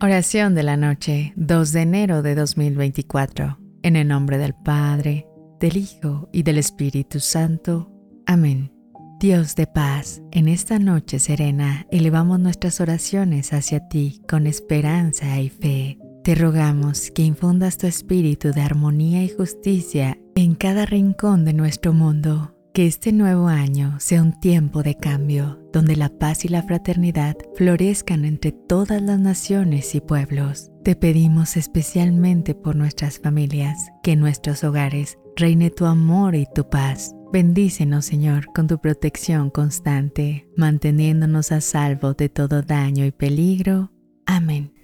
Oración de la noche, 2 de enero de 2024. En el nombre del Padre, del Hijo y del Espíritu Santo. Amén. Dios de paz, en esta noche serena elevamos nuestras oraciones hacia ti con esperanza y fe. Te rogamos que infundas tu espíritu de armonía y justicia en cada rincón de nuestro mundo que este nuevo año sea un tiempo de cambio, donde la paz y la fraternidad florezcan entre todas las naciones y pueblos. Te pedimos especialmente por nuestras familias, que en nuestros hogares reine tu amor y tu paz. Bendícenos, Señor, con tu protección constante, manteniéndonos a salvo de todo daño y peligro. Amén.